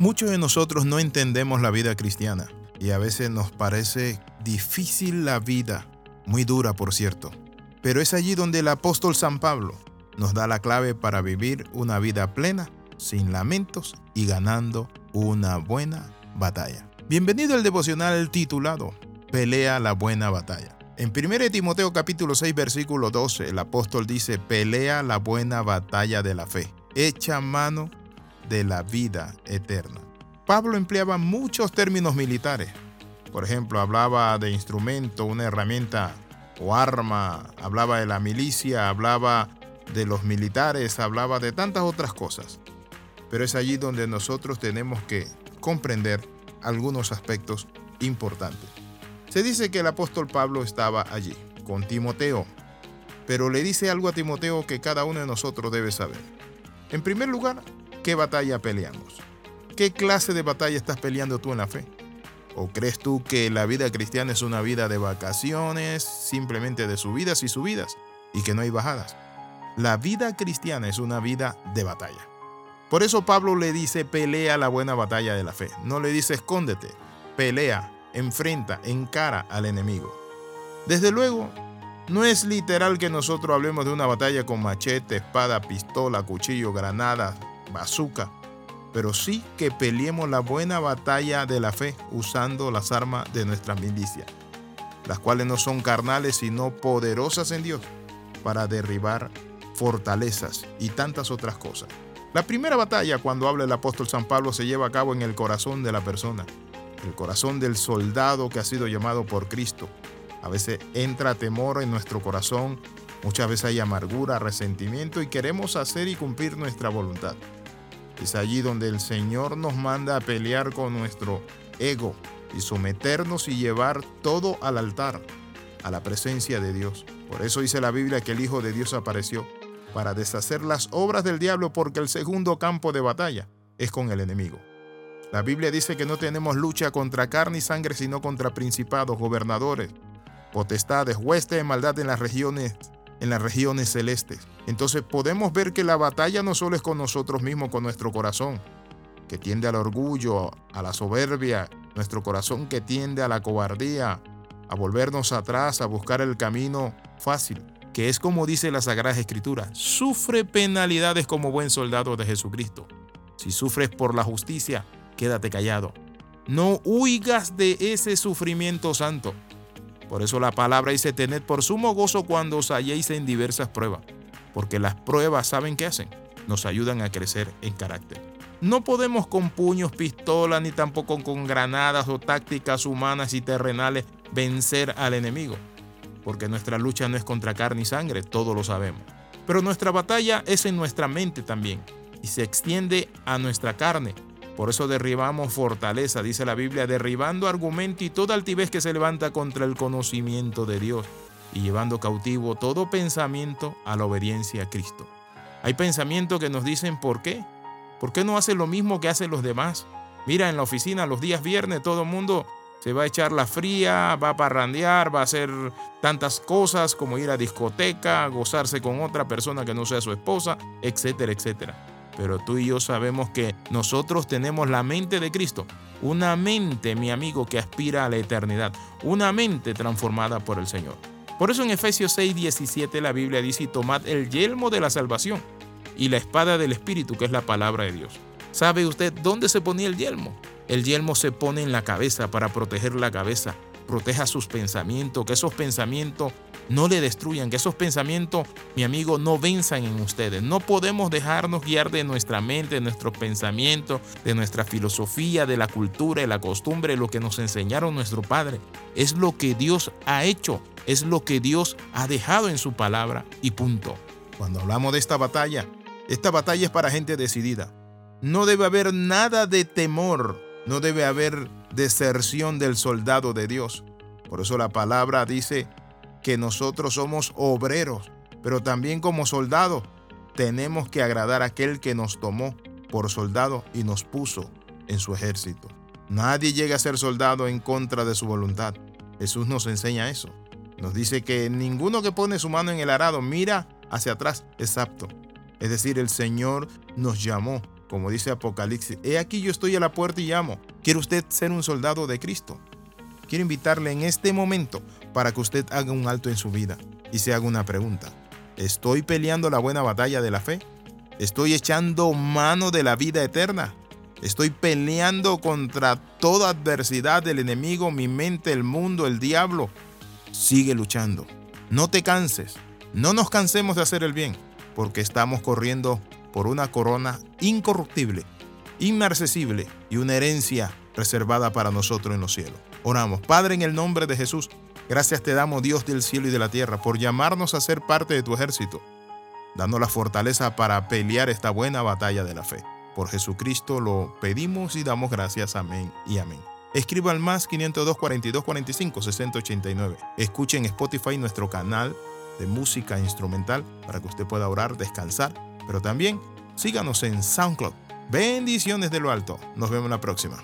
Muchos de nosotros no entendemos la vida cristiana y a veces nos parece difícil la vida, muy dura por cierto. Pero es allí donde el apóstol San Pablo nos da la clave para vivir una vida plena, sin lamentos y ganando una buena batalla. Bienvenido al devocional titulado Pelea la buena batalla. En 1 Timoteo capítulo 6 versículo 12 el apóstol dice, pelea la buena batalla de la fe, echa mano de la vida eterna. Pablo empleaba muchos términos militares. Por ejemplo, hablaba de instrumento, una herramienta o arma, hablaba de la milicia, hablaba de los militares, hablaba de tantas otras cosas. Pero es allí donde nosotros tenemos que comprender algunos aspectos importantes. Se dice que el apóstol Pablo estaba allí, con Timoteo, pero le dice algo a Timoteo que cada uno de nosotros debe saber. En primer lugar, ¿qué batalla peleamos? ¿Qué clase de batalla estás peleando tú en la fe? ¿O crees tú que la vida cristiana es una vida de vacaciones, simplemente de subidas y subidas, y que no hay bajadas? La vida cristiana es una vida de batalla. Por eso Pablo le dice, pelea la buena batalla de la fe. No le dice, escóndete, pelea, enfrenta, encara al enemigo. Desde luego, no es literal que nosotros hablemos de una batalla con machete, espada, pistola, cuchillo, granada, bazooka, pero sí que peleemos la buena batalla de la fe usando las armas de nuestra milicia, las cuales no son carnales sino poderosas en Dios para derribar fortalezas y tantas otras cosas. La primera batalla cuando habla el apóstol San Pablo se lleva a cabo en el corazón de la persona, el corazón del soldado que ha sido llamado por Cristo, a veces entra temor en nuestro corazón, muchas veces hay amargura, resentimiento y queremos hacer y cumplir nuestra voluntad. Es allí donde el Señor nos manda a pelear con nuestro ego y someternos y llevar todo al altar, a la presencia de Dios. Por eso dice la Biblia que el Hijo de Dios apareció para deshacer las obras del diablo porque el segundo campo de batalla es con el enemigo. La Biblia dice que no tenemos lucha contra carne y sangre, sino contra principados, gobernadores, potestades, huestes de maldad en las regiones, en las regiones celestes. Entonces podemos ver que la batalla no solo es con nosotros mismos, con nuestro corazón, que tiende al orgullo, a la soberbia, nuestro corazón que tiende a la cobardía, a volvernos atrás, a buscar el camino fácil, que es como dice la Sagrada Escritura, sufre penalidades como buen soldado de Jesucristo. Si sufres por la justicia, quédate callado. No huigas de ese sufrimiento santo. Por eso la palabra dice, tened por sumo gozo cuando os halléis en diversas pruebas, porque las pruebas, ¿saben qué hacen? Nos ayudan a crecer en carácter. No podemos con puños, pistolas, ni tampoco con granadas o tácticas humanas y terrenales vencer al enemigo, porque nuestra lucha no es contra carne y sangre, todos lo sabemos. Pero nuestra batalla es en nuestra mente también, y se extiende a nuestra carne, por eso derribamos fortaleza, dice la Biblia, derribando argumento y toda altivez que se levanta contra el conocimiento de Dios y llevando cautivo todo pensamiento a la obediencia a Cristo. Hay pensamientos que nos dicen ¿por qué? ¿Por qué no hace lo mismo que hacen los demás? Mira, en la oficina los días viernes todo el mundo se va a echar la fría, va a parrandear, va a hacer tantas cosas como ir a discoteca, gozarse con otra persona que no sea su esposa, etcétera, etcétera. Pero tú y yo sabemos que nosotros tenemos la mente de Cristo. Una mente, mi amigo, que aspira a la eternidad. Una mente transformada por el Señor. Por eso en Efesios 6, 17 la Biblia dice, tomad el yelmo de la salvación y la espada del Espíritu, que es la palabra de Dios. ¿Sabe usted dónde se ponía el yelmo? El yelmo se pone en la cabeza para proteger la cabeza. Proteja sus pensamientos, que esos pensamientos no le destruyan, que esos pensamientos, mi amigo, no venzan en ustedes. No podemos dejarnos guiar de nuestra mente, de nuestros pensamientos, de nuestra filosofía, de la cultura, de la costumbre, lo que nos enseñaron nuestro Padre. Es lo que Dios ha hecho, es lo que Dios ha dejado en su palabra y punto. Cuando hablamos de esta batalla, esta batalla es para gente decidida. No debe haber nada de temor, no debe haber deserción del soldado de Dios. Por eso la palabra dice, que nosotros somos obreros, pero también como soldados tenemos que agradar a aquel que nos tomó por soldado y nos puso en su ejército. Nadie llega a ser soldado en contra de su voluntad. Jesús nos enseña eso. Nos dice que ninguno que pone su mano en el arado mira hacia atrás es apto. Es decir, el Señor nos llamó Como dice Apocalipsis, he aquí yo estoy a la puerta y llamo. ¿Quiere usted ser un soldado de Cristo? Quiero invitarle en este momento para que usted haga un alto en su vida y se haga una pregunta. ¿Estoy peleando la buena batalla de la fe? ¿Estoy echando mano de la vida eterna? ¿Estoy peleando contra toda adversidad del enemigo, mi mente, el mundo, el diablo? Sigue luchando. No te canses. No nos cansemos de hacer el bien, porque estamos corriendo por una corona incorruptible, inmarcesible y una herencia reservada para nosotros en los cielos. Oramos, Padre, en el nombre de Jesús, gracias te damos, Dios del cielo y de la tierra, por llamarnos a ser parte de tu ejército, dando la fortaleza para pelear esta buena batalla de la fe. Por Jesucristo lo pedimos y damos gracias. Amén y amén. Escriba al más 502 42 45 6089. Escuche en Spotify nuestro canal de música instrumental para que usted pueda orar, descansar, pero también síganos en SoundCloud. Bendiciones de lo alto. Nos vemos la próxima.